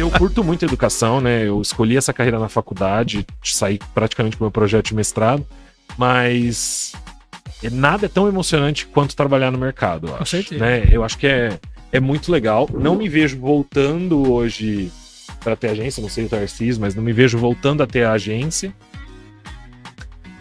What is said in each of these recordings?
eu curto muito educação, né? Eu escolhi essa carreira na faculdade, saí praticamente com meu projeto de mestrado, mas nada é tão emocionante quanto trabalhar no mercado, eu acho. Com certeza. Né? Eu acho que é, é muito legal. Não me vejo voltando hoje para ter agência, não sei o Tarcísio, mas não me vejo voltando a ter a agência.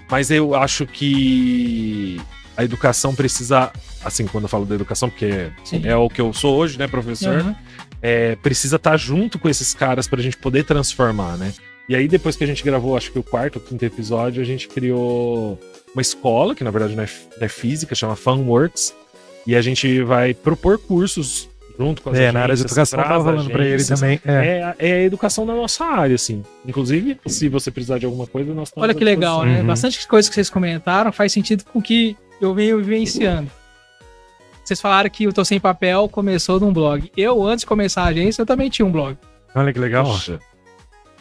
Mas eu acho que a educação precisa, assim, quando eu falo da educação, porque Sim. é o que eu sou hoje, né, professor? Aham. É, precisa estar junto com esses caras pra gente poder transformar, né? E aí, depois que a gente gravou, acho que o quarto ou quinto episódio, a gente criou uma escola, que na verdade não é, não é física, chama Funworks, e a gente vai propor cursos junto com as É, na área de educação tava falando pra ele também. É. É, a- é a educação da nossa área, assim. Inclusive, se você precisar de alguma coisa, nós estamos Olha que legal, né? Uhum. Bastante coisa que vocês comentaram faz sentido com o que eu venho vivenciando. Vocês falaram que o Tô Sem Papel começou num blog. Eu, antes de começar a agência, eu também tinha um blog. Olha que legal. Poxa,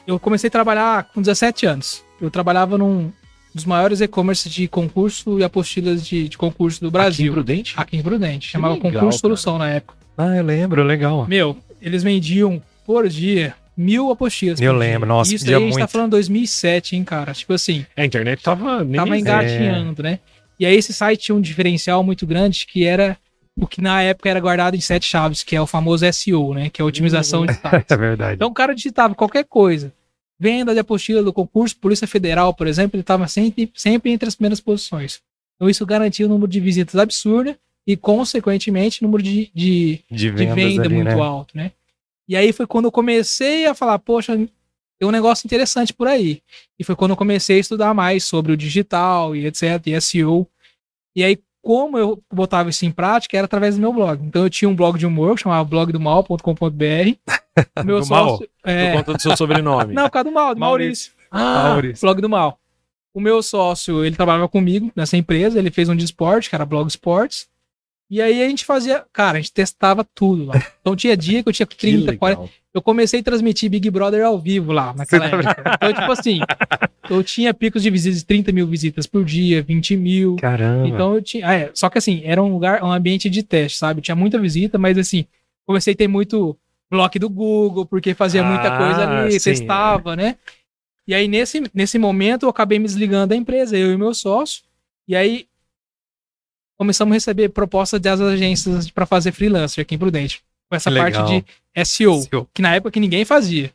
Eu comecei a trabalhar com 17 anos. Eu trabalhava num dos maiores e-commerce de concurso e apostilas de, de concurso do Aqui em Brasil. Prudente? Aqui em Prudente. Chamava legal, Concurso cara. Solução na época. Ah, eu lembro, legal. Meu, eles vendiam por dia mil apostilas. Eu lembro, dia. nossa, Isso aí a gente tá muito. falando 2007, hein, cara? Tipo assim, É, a internet tava... Nem tava engatinhando, né? E aí esse site tinha um diferencial muito grande que era o que na época era guardado em sete chaves, que é o famoso SEO, né? Que é a otimização de sites. É verdade. Então o cara digitava qualquer coisa. Venda de apostila do concurso, Polícia Federal, por exemplo, ele estava sempre, sempre entre as primeiras posições. Então isso garantia um número de visitas absurdo e, consequentemente, número de, de, de de venda ali, muito né? alto, né? E aí foi quando eu comecei a falar, poxa, tem um negócio interessante por aí. E foi quando eu comecei a estudar mais sobre o digital e etc, e SEO. E aí, como eu botava isso em prática, era através do meu blog. Então eu tinha um blog de humor que chamava blogdomal.com.br. meu Do mal? sócio. É, Por conta do seu sobrenome. não, por causa do mal, do Maurício. Ah, Maurício. Blog do mal. O meu sócio, ele trabalhava comigo nessa empresa, ele fez um de esporte, que era Blog Esportes. E aí a gente fazia, cara, a gente testava tudo lá. Então tinha dia que eu tinha que 30, legal. 40. Eu comecei a transmitir Big Brother ao vivo lá naquela época. Então, tipo assim, eu tinha picos de visitas de 30 mil visitas por dia, 20 mil. Caramba. Então eu tinha. ah, é, só que assim, era um lugar, um ambiente de teste, sabe? Tinha muita visita, mas assim, comecei a ter muito bloco do Google, porque fazia muita Ah, coisa ali, sim, testava, né? E aí, nesse, nesse momento, eu acabei me desligando da empresa, eu e meu sócio. E aí começamos a receber propostas das agências para fazer freelancer aqui em Prudente. Com essa parte de SEO, SEO. que na época que ninguém fazia.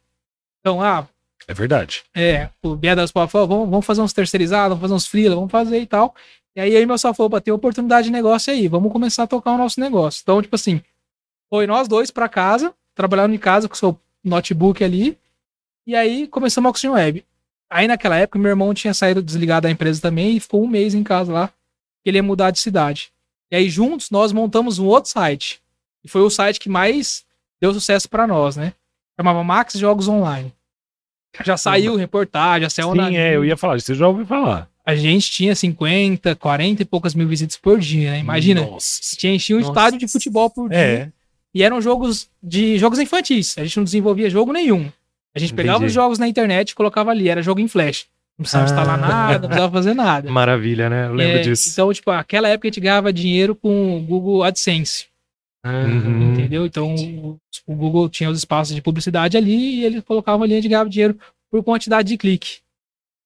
Então, ah, É verdade. é, o Bia das Pau falou, vamos, vamos fazer uns terceirizados, vamos fazer uns freela, vamos fazer e tal. E aí, aí meu só falou, ter oportunidade de negócio aí, vamos começar a tocar o nosso negócio. Então, tipo assim, foi nós dois pra casa, trabalhando em casa com o seu notebook ali, e aí começamos a Oxygen Web. Aí naquela época, meu irmão tinha saído desligado da empresa também e ficou um mês em casa lá, que ele ia mudar de cidade. E aí juntos nós montamos um outro site, e foi o site que mais deu sucesso pra nós, né? Chamava Max Jogos Online. Já saiu reportagem, já saiu na Sim, é, eu ia falar, você já ouviu falar. A gente tinha 50, 40 e poucas mil visitas por dia, né? Imagina. Nossa. Tinha enchia um Nossa. estádio de futebol por dia. É. E eram jogos de jogos infantis. A gente não desenvolvia jogo nenhum. A gente pegava Entendi. os jogos na internet e colocava ali. Era jogo em flash. Não precisava Ah. instalar nada, não precisava fazer nada. Maravilha, né? Eu lembro É, disso. Então, tipo, aquela época a gente ganhava dinheiro com o Google AdSense. Uhum. Entendeu? Então, o, Google tinha os espaços de publicidade ali e ele colocava ali, a gente ganhava dinheiro por quantidade de clique.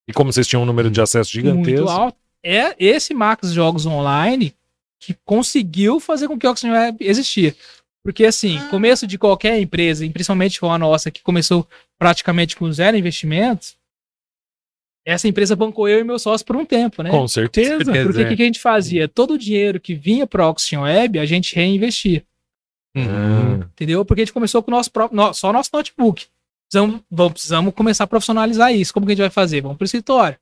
E como vocês tinham um número de acesso gigantesco. muito alto. É esse Max Jogos Online que conseguiu fazer com que o Oxygen Web existia. Porque, assim, Ah. começo de qualquer empresa, e principalmente com a nossa, que começou praticamente com zero investimentos, essa empresa bancou eu e meu sócio por um tempo, né? Com certeza. certeza. Porque o é. que, que a gente fazia? Todo o dinheiro que vinha para o Oxygen Web, a gente reinvestia. Uhum. Entendeu? Porque a gente começou com o nosso próprio, só nosso notebook. Precisamos, vamos, precisamos começar a profissionalizar isso. Como que a gente vai fazer? Vamos para o escritório.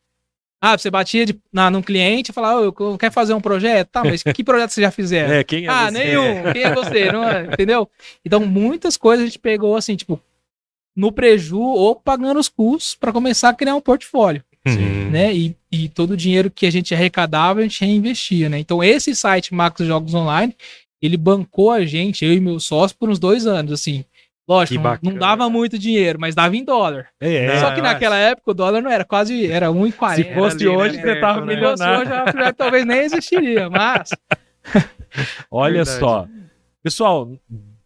Ah, você batia de, na, num cliente e falava, "Ô, eu quero fazer um projeto? Tá, mas que projeto você já fizeram? É, quem é ah, você? nenhum. Quem é você? Não é? Entendeu? Então, muitas coisas a gente pegou assim, tipo, no preju ou pagando os custos para começar a criar um portfólio Uhum. né? E, e todo o dinheiro que a gente arrecadava, a gente reinvestia, né? Então, esse site Max Jogos Online, ele bancou a gente, eu e meu sócio, por uns dois anos, assim. Lógico, não, bacana. não dava muito dinheiro, mas dava em dólar. É, Só que naquela época o dólar não era quase, era 1,40. Se fosse ali, né, hoje, você perto, tava né? Se fosse milionário. hoje, talvez nem existiria, mas... Olha Verdade. só. Pessoal,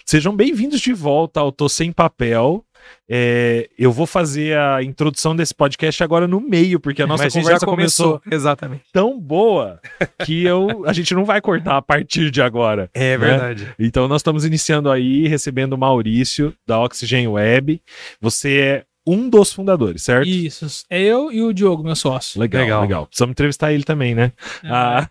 sejam bem-vindos de volta ao Tô Sem Papel. É, eu vou fazer a introdução desse podcast agora no meio, porque a nossa Mas a gente conversa começou Exatamente. tão boa que eu, a gente não vai cortar a partir de agora. É verdade. Então nós estamos iniciando aí, recebendo o Maurício da Oxygen Web. Você é um dos fundadores, certo? Isso. É eu e o Diogo, meu sócio. Legal, legal, Legal. Precisamos entrevistar ele também, né? Ah,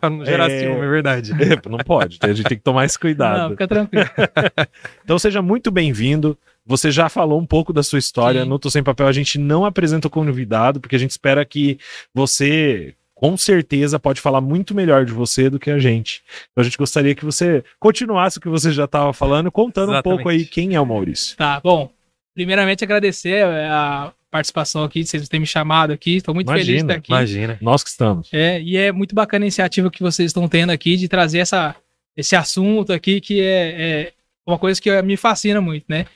não gerar É. ciúme, é verdade. não pode, a gente tem que tomar esse Não, cuidado. fica tranquilo. Então seja muito bem-vindo. Você já falou um pouco da sua história Sim. no Tô Sem Papel. A gente não apresenta o convidado, porque a gente espera que você, com certeza, pode falar muito melhor de você do que a gente. Então a gente gostaria que você continuasse o que você já estava falando, contando um Exatamente. pouco aí quem é o Maurício. Tá, bom. Primeiramente, agradecer a participação aqui, de vocês terem me chamado aqui. Estou muito feliz de Imagina, estar aqui. Imagina. Nós que estamos. É, e é muito bacana a iniciativa que vocês estão tendo aqui de trazer essa, esse assunto aqui, que é, é uma coisa que me fascina muito, né?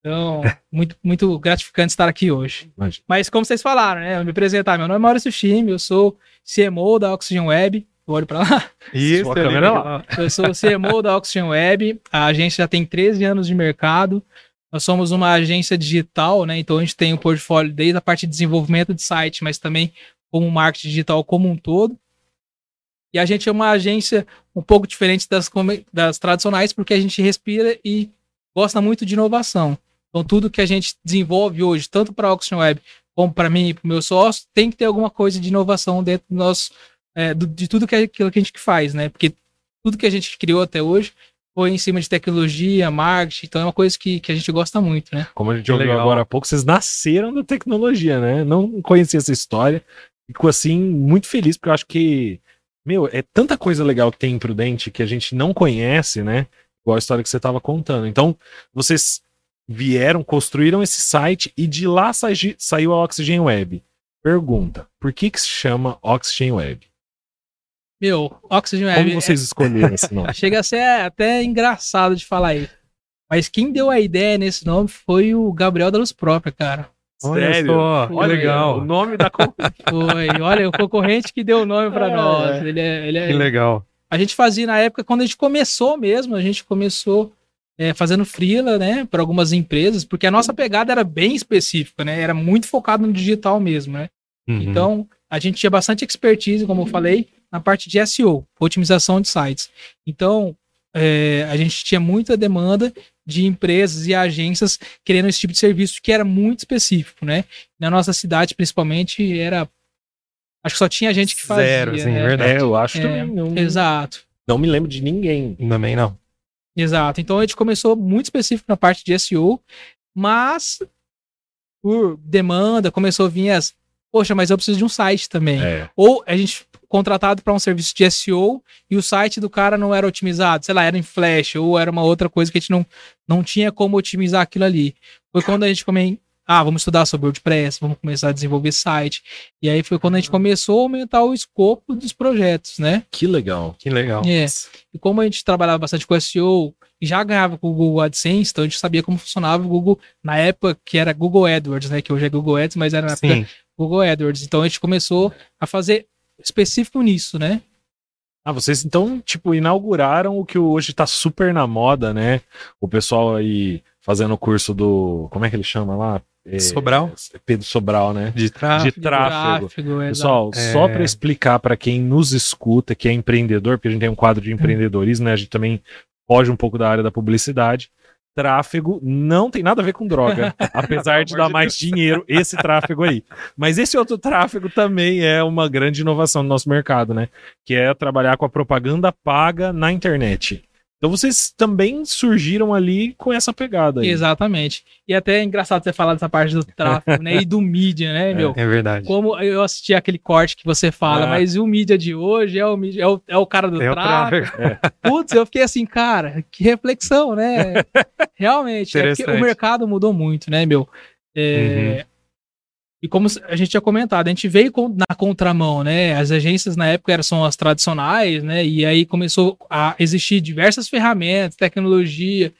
Então, muito, muito gratificante estar aqui hoje. Imagina. Mas como vocês falaram, né? Eu me apresentar, meu nome é Maurício Chime, eu sou CMO da Oxygen Web. Olhe para lá. Isso, câmera legal. Eu sou CMO da Oxygen Web. A agência já tem 13 anos de mercado. Nós somos uma agência digital, né? Então a gente tem um portfólio desde a parte de desenvolvimento de site, mas também como marketing digital como um todo. E a gente é uma agência um pouco diferente das, das tradicionais, porque a gente respira e gosta muito de inovação. Então tudo que a gente desenvolve hoje, tanto para a Oxygen Web como para mim e para o meu sócio, tem que ter alguma coisa de inovação dentro do nosso, é, do- de tudo que, é que a gente faz, né? Porque tudo que a gente criou até hoje foi em cima de tecnologia, marketing, então é uma coisa que, que a gente gosta muito, né? Como a gente Que ouviu legal. agora há pouco, vocês nasceram da tecnologia, né? Não conhecia essa história. Fico assim, muito feliz, porque eu acho que, meu, é tanta coisa legal que tem em Prudente que a gente não conhece, né? Igual a história que você estava contando. Então, vocês vieram, construíram esse site e de lá sai- saiu a Oxygen Web. Pergunta: por que, que se chama Oxygen Web? Meu, Oxygen Web Como vocês escolheram esse nome? é- chega a ser até engraçado de falar isso. Mas quem deu a ideia nesse nome foi o Gabriel da Luz Própria, cara. Olha só, que Olha, legal. O nome da Foi, olha, o concorrente que deu o nome pra É, nós. é. Ele é, ele é- Que legal. A gente fazia na época, quando a gente começou mesmo, a gente começou é, fazendo freela, né, para algumas empresas, porque a nossa pegada era bem específica, né, era muito focado no digital mesmo, né. Uhum. Então, a gente tinha bastante expertise, como eu falei, na parte de SEO, otimização de sites. Então, é, a gente tinha muita demanda de empresas e agências querendo esse tipo de serviço que era muito específico, né? Na nossa cidade, principalmente, era. Acho que só tinha gente que fazia. Zero, sim, né? verdade. É, eu acho É, também. Não, Exato. não me lembro de ninguém. Também não. Exato. Então a gente começou muito específico na parte de SEO, mas por demanda começou a vir as. Poxa, mas eu preciso de um site também. É. Ou a gente contratado para um serviço de SEO e o site do cara não era otimizado, sei lá, era em Flash ou era uma outra coisa que a gente não, não tinha como otimizar aquilo ali. Foi quando a gente come... ah, vamos estudar sobre WordPress, vamos começar a desenvolver site. E aí foi quando a gente começou a aumentar o escopo dos projetos, né? Que legal. Que legal. É. E como a gente trabalhava bastante com SEO e já ganhava com o Google AdSense, então a gente sabia como funcionava o Google na época que era Google AdWords, né? Que hoje é Google Ads, mas era na época. Google AdWords. Então a gente começou a fazer específico nisso, né? Ah, vocês então, tipo, inauguraram o que hoje tá super na moda, né? O pessoal aí fazendo o curso do. Como é que ele chama lá? É, Sobral? Pedro Sobral, né? De trás. De tráfego. exato. Pessoal, É. só para explicar para quem nos escuta, que é empreendedor, porque a gente tem um quadro de empreendedorismo, né? A gente também foge um pouco da área da publicidade. Tráfego não tem nada a ver com droga, apesar de dar mais dinheiro esse tráfego aí. Mas esse outro tráfego também é uma grande inovação no nosso mercado, né? Que é trabalhar com a propaganda paga na internet. Então vocês também surgiram ali com essa pegada aí. Exatamente. E até é engraçado você falar dessa parte do tráfego, né? E do mídia, né, meu? É verdade. Como eu assisti aquele corte que você fala, Ah. mas o mídia de hoje é o, mídia, é o, é o cara do É tráfego. tráfego. Putz, eu fiquei assim, cara, que reflexão, né? Realmente, é porque o mercado mudou muito, né, meu? É, E como a gente tinha comentado, a gente veio com- na contramão, né? As agências na época eram são as tradicionais, né? E aí começou a existir diversas ferramentas, tecnologia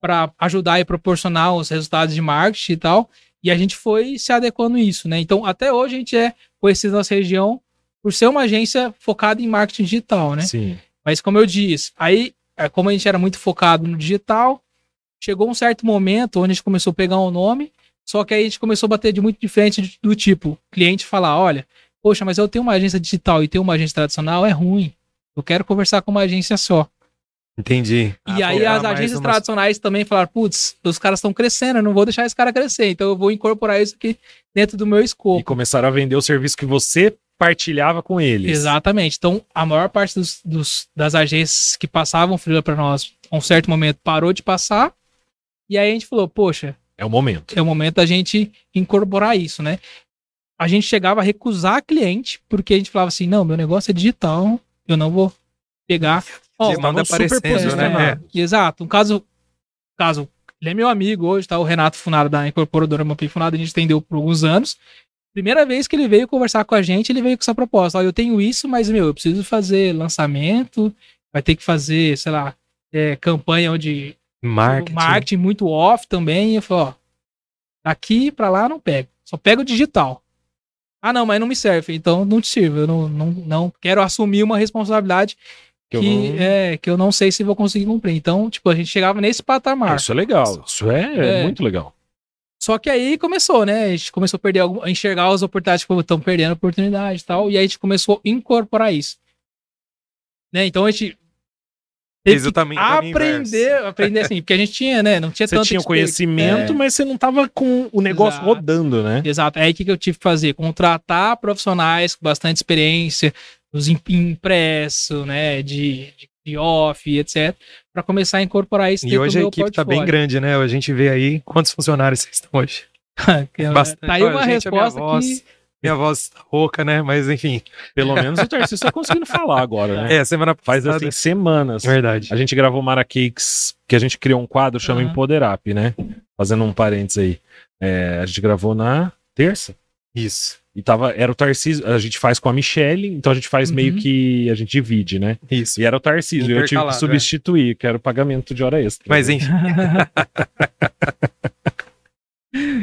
para ajudar e proporcionar os resultados de marketing e tal. E a gente foi se adequando a isso, né? Então, até hoje a gente é conhecido na nossa região por ser uma agência focada em marketing digital, né? Sim. Mas como eu disse, aí, é, como a gente era muito focado no digital, chegou um certo momento onde a gente começou a pegar um nome, só que aí a gente começou a bater de muito diferente do tipo, cliente falar, olha, poxa, mas eu tenho uma agência digital e tenho uma agência tradicional, é ruim. Eu quero conversar com uma agência só. Entendi. E Ah, aí as agências numa- tradicionais também falaram, putz, os caras estão crescendo, eu não vou deixar esse cara crescer, então eu vou incorporar isso aqui dentro do meu E escopo. começaram a vender o serviço que você partilhava com eles. Exatamente. Então, a maior parte dos, dos- das agências que passavam freela para nós, a um certo momento, parou de passar. E aí a gente falou, poxa, É o momento. é o momento da gente incorporar isso, né? A gente chegava a recusar cliente, porque a gente falava assim, não, meu negócio é digital, eu não vou pegar. Ó, estavam super aparecendo, né? posicionados. Exato. Um caso, caso, ele é meu amigo hoje, tá? O Renato Funaro da incorporadora Mapi Funado, a gente entendeu por alguns anos. Primeira vez que ele veio conversar com a gente, ele veio com essa proposta. Ó, eu tenho isso, mas, meu, eu preciso fazer lançamento, vai ter que fazer, sei lá, é, campanha onde Marketing. marketing muito off também. Eu falei, ó, daqui pra lá não pego. Só pego o digital. Ah, não, mas não me serve. Então não te sirvo. Eu não, não, não quero assumir uma responsabilidade Que que, eu não- é, que eu não sei se vou conseguir cumprir. Então, tipo, a gente chegava nesse patamar. Isso é legal. Isso é, É. muito legal. Só que aí começou, né? A gente começou a perder a enxergar as oportunidades, tipo, estão perdendo oportunidade e tal. E aí a gente começou a incorporar isso. Né? Então a gente teve tamanho- caminho aprender, aprender assim, porque a gente tinha, né? Não tinha Você tanto tinha conhecimento, É. mas você não tava com o negócio Exato. rodando, né? Exato. Aí o que, que eu tive que fazer? Contratar profissionais com bastante experiência, os im- impresso, né? De, de, de off, etc. Para começar a incorporar isso E hoje a equipe tá bem portfólio. grande, né? A gente vê aí quantos funcionários vocês estão hoje. É- Bastante. Tá aí uma resposta que. Minha voz rouca, né? Mas enfim. Pelo menos o Tarcísio tá conseguindo falar agora, né? É, semana Faz passada. assim semanas. Verdade. A gente gravou Mara Cakes, que a gente criou um quadro chama Aham. Empoderap, né? Fazendo um parênteses aí. É, a gente gravou na terça. Isso. E tava, era o Tarcísio, a gente faz com a Michelle, então a gente faz Uhum. meio que a gente divide, né? Isso. E era o Tarcísio, eu tive que Intercalado, substituir, que era o pagamento de hora extra. Mas enfim.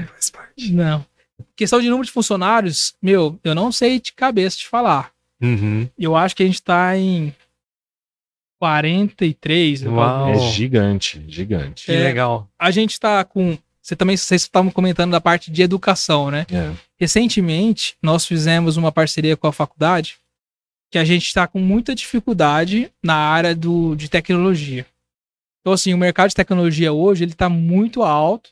Faz parte. Não. Questão de número de funcionários, meu, eu não sei de cabeça te falar. Uhum. Eu acho que a gente tá em 43. Uau. É gigante, gigante. Que É. legal. A gente tá com. Você também, vocês estavam comentando da parte de educação, né? É. Recentemente, nós fizemos uma parceria com a faculdade que a gente está com muita dificuldade na área do, de tecnologia. Então, assim, o mercado de tecnologia hoje, ele está muito alto.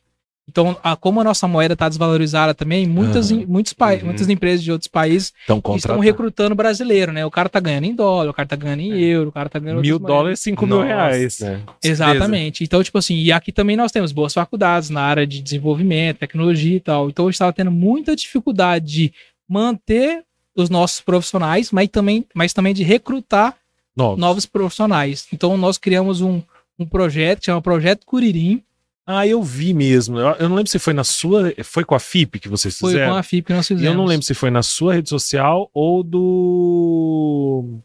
Então, a- como a nossa moeda está desvalorizada também, muitas, em- muitos pa- Uhum. muitas empresas de outros países estão recrutando brasileiro, né? O cara tá ganhando em dólar, o cara tá ganhando em euro, o cara tá ganhando Mil dólares, cinco mil reais. né? Exatamente. Então, tipo assim, e aqui também nós temos boas faculdades na área de desenvolvimento, tecnologia e tal. Então, eu estava tendo muita dificuldade de manter os nossos profissionais, mas também, mas também de recrutar Novos. novos profissionais. Então, nós criamos um, um projeto que chama Projeto Curirim. Ah, eu vi mesmo. Eu, eu não lembro se foi na sua. Foi com a FIP que vocês Foi fizeram? com a FIP que nós E fizemos. eu não lembro se foi na sua rede social ou do.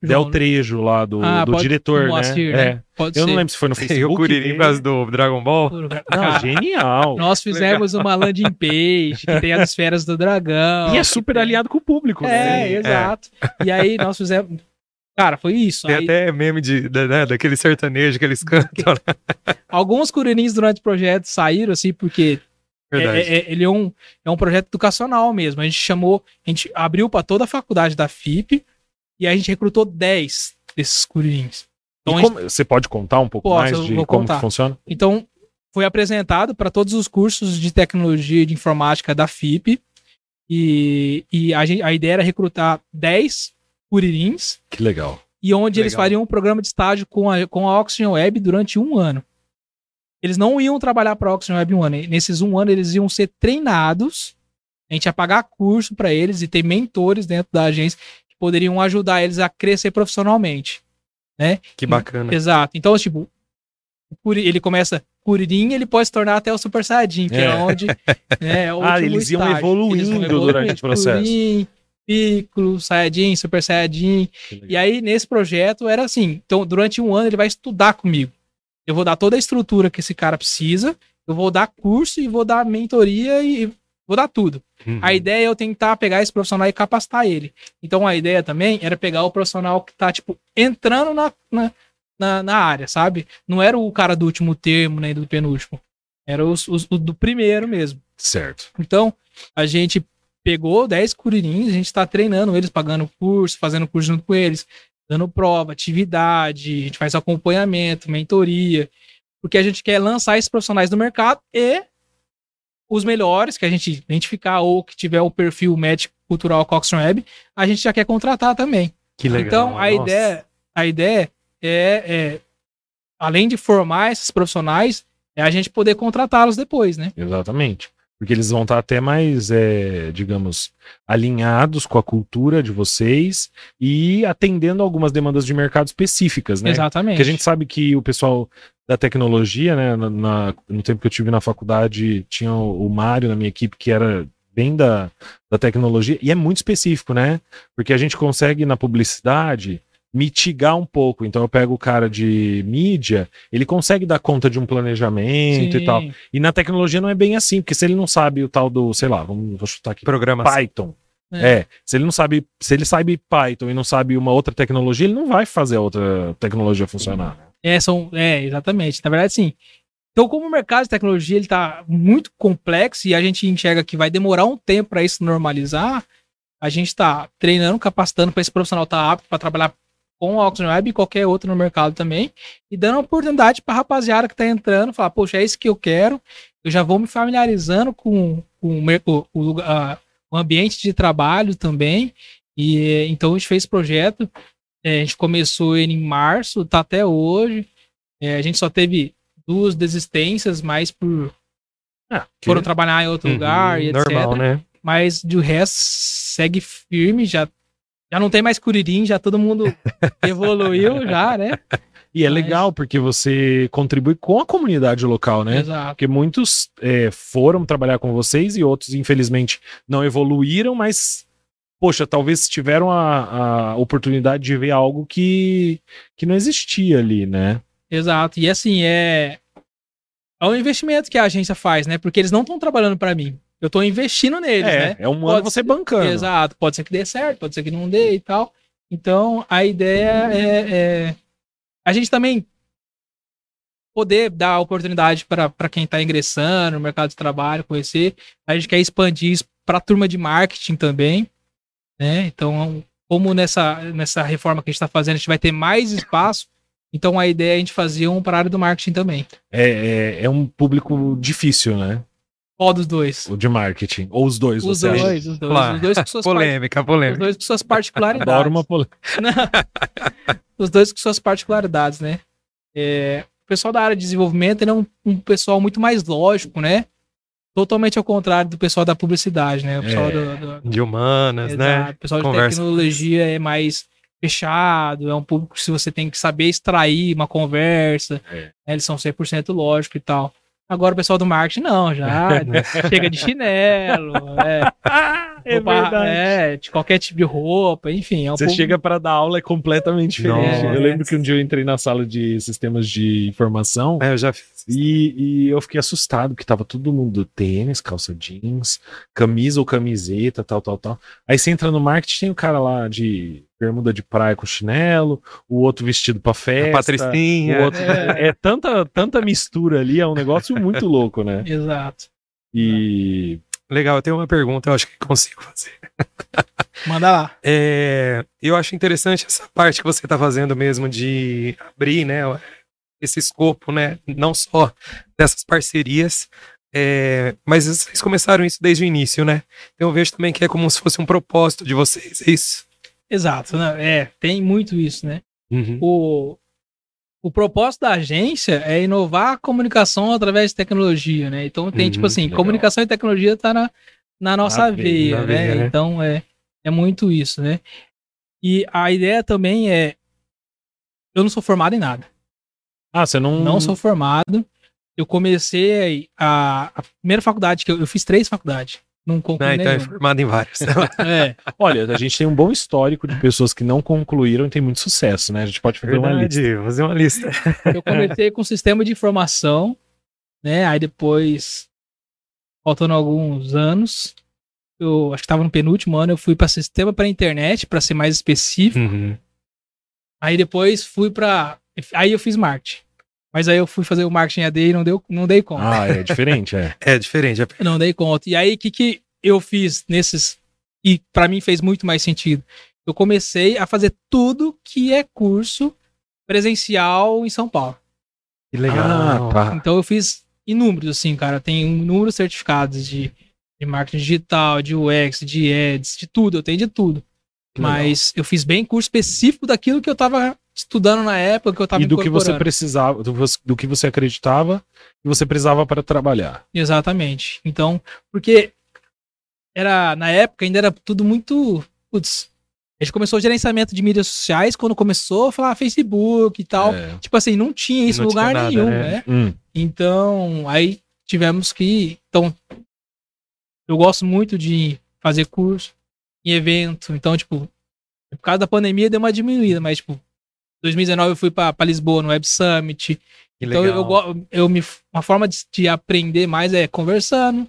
João, Del Trejo lá, do, Ah, do pode- diretor, do Moacir, né? né? É. Pode Eu ser. não lembro se foi no Facebook. o Curirim dele. por causa do Dragon Ball. Não, genial. nós fizemos uma landing page que tem as esferas do dragão. E é super aliado com o público, É, né? exato. E aí nós fizemos. Cara, foi isso. Tem Aí, até meme de, da- né, daquele sertanejo que eles cantam. né? Alguns curinins durante o projeto saíram, assim, porque é- Verdade. é- é- ele é um, é um projeto educacional mesmo. A gente chamou, a gente abriu para toda a faculdade da FIP e a gente recrutou 10 desses curinins. E Então, gente- como- você pode contar um pouco Posso, mais de como contar. que funciona? então foi apresentado para todos os cursos de tecnologia e de informática da FIP e, e a, gente- a ideia era recrutar 10 curirins Que legal. e onde eles Legal. fariam um programa de estágio com a, com a Oxygen Web durante um ano. Eles não iam trabalhar para a Oxygen Web um ano. E Nesses um ano, eles iam ser treinados. A gente ia pagar curso para eles e ter mentores dentro da agência que poderiam ajudar eles a crescer profissionalmente. Que bacana. Exato. Então, tipo, ele começa Curirim, ele pode se tornar até o Super Saiyajin, que é, É. onde. né, é o Ah, eles iam estágio. evoluindo durante o processo. Curirim, Piccolo, Saiyajin, Super Saiyajin. E aí, nesse projeto, era assim: então, durante um ano, ele vai estudar comigo. Eu vou dar toda a estrutura que esse cara precisa, eu vou dar curso e vou dar mentoria e vou dar tudo. Uhum. A ideia é eu tentar pegar esse profissional e capacitar ele. Então, a ideia também era pegar o profissional que tá, tipo, entrando na, na, na, na área, sabe? Não era o cara do último termo, nem do penúltimo. Era os, os- o do primeiro mesmo. Certo. Então, a gente pegou 10 curirins, a gente tá treinando eles, pagando curso, fazendo curso junto com eles, dando prova, atividade, a gente faz acompanhamento, mentoria, porque a gente quer lançar esses profissionais no mercado e os melhores que a gente identificar ou que tiver o perfil médico cultural Coxon Web, a gente já quer contratar também. Que legal. Então, a Nossa. ideia, a ideia é, é, além de formar esses profissionais, é a gente poder contratá-los depois, né? Exatamente. Porque eles vão estar até mais, é, digamos, alinhados com a cultura de vocês e atendendo algumas demandas de mercado específicas, né? Exatamente. Porque a gente sabe que o pessoal da tecnologia, né, na, na- no tempo que eu tive na faculdade, tinha o, o Mário na minha equipe que era bem da, da tecnologia, e é muito específico, né? Porque a gente consegue na publicidade mitigar um pouco. Então eu pego o cara de mídia, ele consegue dar conta de um planejamento e tal. Sim. E na tecnologia não é bem assim, porque se ele não sabe o tal do, sei lá, vamos vou chutar aqui, Programação. Python. É. É. se ele não sabe, se ele sabe Python e não sabe uma outra tecnologia, ele não vai fazer a outra tecnologia funcionar. É, são, é, exatamente. Na verdade, sim. Então, como o mercado de tecnologia ele tá muito complexo e a gente enxerga que vai demorar um tempo para isso normalizar, a gente está treinando, capacitando para esse profissional estar apto para trabalhar com o Oxygen Web e qualquer outro no mercado também, e dando oportunidade para rapaziada que está entrando, falar, poxa, é isso que eu quero, eu já vou me familiarizando com, com o, o, a- o ambiente de trabalho também, e então a gente fez esse projeto, eh, a gente começou ele em março, tá até hoje, eh, a gente só teve duas desistências, mais por Ah, foram trabalhar em outro Uhum, lugar e etc. Normal, né? Mas de resto, segue firme, já, já não tem mais curirim, já todo mundo evoluiu já, né? E é Mas- legal porque você contribui com a comunidade local, né? Exato. Porque muitos é, foram trabalhar com vocês e outros, infelizmente, não evoluíram, mas, poxa, talvez tiveram a, a oportunidade de ver algo que, que não existia ali, né? Exato. E assim, é. É um investimento que a agência faz, né? Porque eles não estão trabalhando para mim. Eu estou investindo neles, é, né? é um ano Pode você ser- bancando. Exato. Pode ser que dê certo, pode ser que não dê e tal. Então, a ideia é, é a gente também poder dar oportunidade para quem está ingressando no mercado de trabalho, conhecer. A gente quer expandir isso para a turma de marketing também, né? Então, como nessa, nessa reforma que a gente está fazendo, a gente vai ter mais espaço. Então, a ideia é a gente fazer um para a área do marketing também. É, é, é um público difícil, né? Qual dos dois? O de marketing. Ou os dois, Os você acha? dois, os dois, Lá. os dois com suas, par- Polêmica, os polêmica. dois com suas particularidades. Adoro uma polêmica. Os dois com suas particularidades, né? É, o pessoal da área de desenvolvimento ele é um, um pessoal muito mais lógico, né? Totalmente ao contrário do pessoal da publicidade, né? O pessoal É. do, do- De humanas, exato, né? o pessoal de Conversa. tecnologia é mais fechado, é um público que você tem que saber extrair uma conversa, É. né? eles são 100% lógico e tal. Agora o pessoal do marketing não, já chega de chinelo, é, É roupa- é, de qualquer tipo de roupa, enfim. É um Você público- chega para dar aula é completamente diferente. Nossa. Eu lembro que um dia eu entrei na sala de sistemas de informação É, eu já e, e eu fiquei assustado, porque tava todo mundo tênis, calça jeans, camisa ou camiseta, tal, tal, tal. Aí você entra no marketing, tem o cara lá de bermuda de praia com chinelo, o outro vestido pra A festa. Patricinha. o outro... É, tanta, tanta mistura ali, é um negócio muito louco, né? Exato. E Legal, eu tenho uma pergunta, eu acho que consigo fazer. Manda lá. É, eu acho interessante essa parte que você está fazendo mesmo de abrir, né, esse escopo, né, não só dessas parcerias, é, mas vocês começaram isso desde o início, né? Então eu vejo também que é como se fosse um propósito de vocês, é isso? Exato, né? É, tem muito isso, né? Uhum. O, o propósito da agência é inovar a comunicação através de tecnologia, né? Então tem, Uhum, tipo assim, legal. comunicação e tecnologia tá na, na nossa Na veia, veia, né? veia, né? Então é, é muito isso, né? E a ideia também é. Eu não sou formado em nada. ah, você não Não sou formado. Eu comecei a, a primeira faculdade que eu, eu fiz três faculdades. Não concluí Ah, então é formado em vários. É, Olha, a gente tem um bom histórico de pessoas que não concluíram e tem muito sucesso, né? A gente pode fazer uma lista. Verdade, fazer uma lista. Eu comecei com sistema de informação, né? Aí depois, faltando alguns anos, eu acho que estava no penúltimo ano, eu fui para sistema para internet, para ser mais específico. Uhum. Aí depois fui para Aí eu fiz marketing. Mas aí eu fui fazer o marketing AD e não, deu, não dei conta. Ah, é diferente, é. É diferente. é- Não dei conta. E aí, o que, que eu fiz nesses. E pra mim fez muito mais sentido. Eu comecei a fazer tudo que é curso presencial em São Paulo. Que legal. Ah, tá. Então eu fiz inúmeros, assim, cara. Tem inúmeros certificados de, de marketing digital, de UX, de ads, de tudo. Eu tenho de tudo. Que legal. Mas eu fiz bem curso específico daquilo que eu tava estudando na época, que eu tava E do que você precisava, do, do que você acreditava que você precisava para trabalhar. Exatamente. Então, porque era na época ainda era tudo muito, putz, a gente começou o gerenciamento de mídias sociais quando começou a falar Facebook e tal. É. Tipo assim, não tinha isso em lugar nada, nenhum, né? né? Hum, Então, aí tivemos que. Então, eu gosto muito de fazer curso em evento. Então, tipo, por causa da pandemia deu uma diminuída, mas, tipo, 2019 eu fui pra pra Lisboa no Web Summit. Que então, legal. eu, eu me. Uma forma de, de aprender mais é conversando,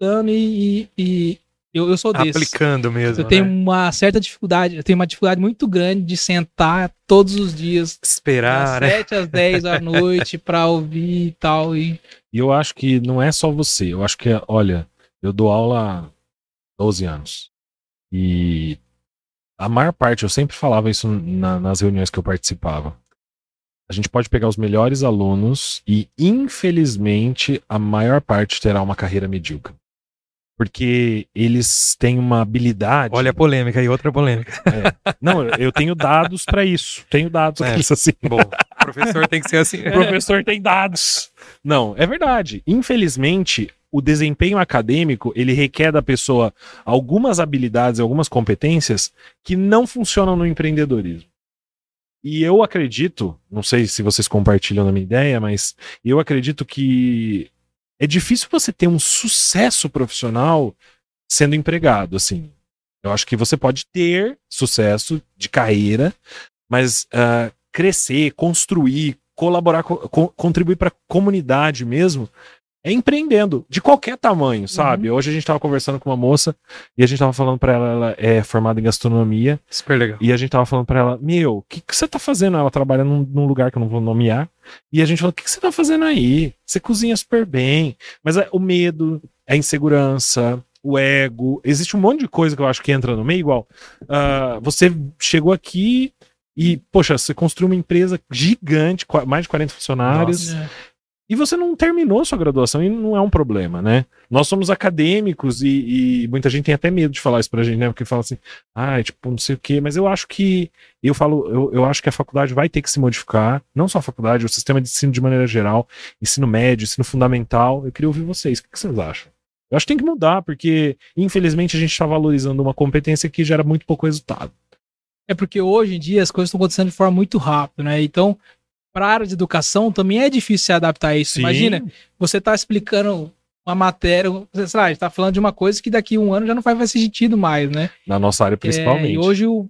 dando e. e- e eu, eu sou desse. Aplicando mesmo. Eu tenho né? uma certa dificuldade, eu tenho uma dificuldade muito grande de sentar todos os dias Esperar, das né? 7 às 10 da noite pra ouvir e tal. E E eu acho que não é só você. Eu acho que, olha, eu dou aula há 12 anos. E a maior parte, eu sempre falava isso na- nas reuniões que eu participava. A gente pode pegar os melhores alunos e, infelizmente, a maior parte terá uma carreira medíocre. Porque eles têm uma habilidade. Olha a polêmica aí, outra polêmica. Não, eu tenho dados para isso. Tenho dados É. aqueles assim. Bom, professor tem que ser assim. O professor tem dados. Não, é verdade. Infelizmente, o desempenho acadêmico, ele requer da pessoa algumas habilidades, algumas competências que não funcionam no empreendedorismo. E eu acredito, não sei se vocês compartilham da minha ideia, mas eu acredito que é difícil você ter um sucesso profissional sendo empregado, assim. Eu acho que você pode ter sucesso de carreira, mas ah, crescer, construir, colaborar, co- co- contribuir para a comunidade mesmo, é empreendendo, de qualquer tamanho, sabe? Hoje a gente estava conversando com uma moça e a gente estava falando para ela, ela é formada em gastronomia, Super legal. e a gente tava falando pra ela, meu, o que, que você tá fazendo? Ela trabalha num, num lugar que eu não vou nomear. E a gente falou, o que, que você tá fazendo aí? Você cozinha super bem. Mas é, o medo, a insegurança, o ego, existe um monte de coisa que eu acho que entra no meio, igual. ah, você chegou aqui e, poxa, você construiu uma empresa gigante, mais de 40 funcionários. é, E você não terminou sua graduação e não é um problema, né? Nós somos acadêmicos e, e muita gente tem até medo de falar isso pra gente, né? Porque fala assim, ah, tipo, não sei o quê. Mas eu acho que, eu falo, eu, eu acho que a faculdade vai ter que se modificar. Não só a faculdade, o sistema de ensino de maneira geral, ensino médio, ensino fundamental. Eu queria ouvir vocês. O que, que vocês acham? Eu acho que tem que mudar, porque infelizmente a gente está valorizando uma competência que gera muito pouco resultado. É porque hoje em dia as coisas estão acontecendo de forma muito rápida, né? Então, para a área de educação também é difícil se adaptar a isso. Imagina, você tá explicando uma matéria, sei lá, a gente tá falando de uma coisa que daqui a um ano já não vai fazer sentido mais, né? na nossa área principalmente. É, e hoje o.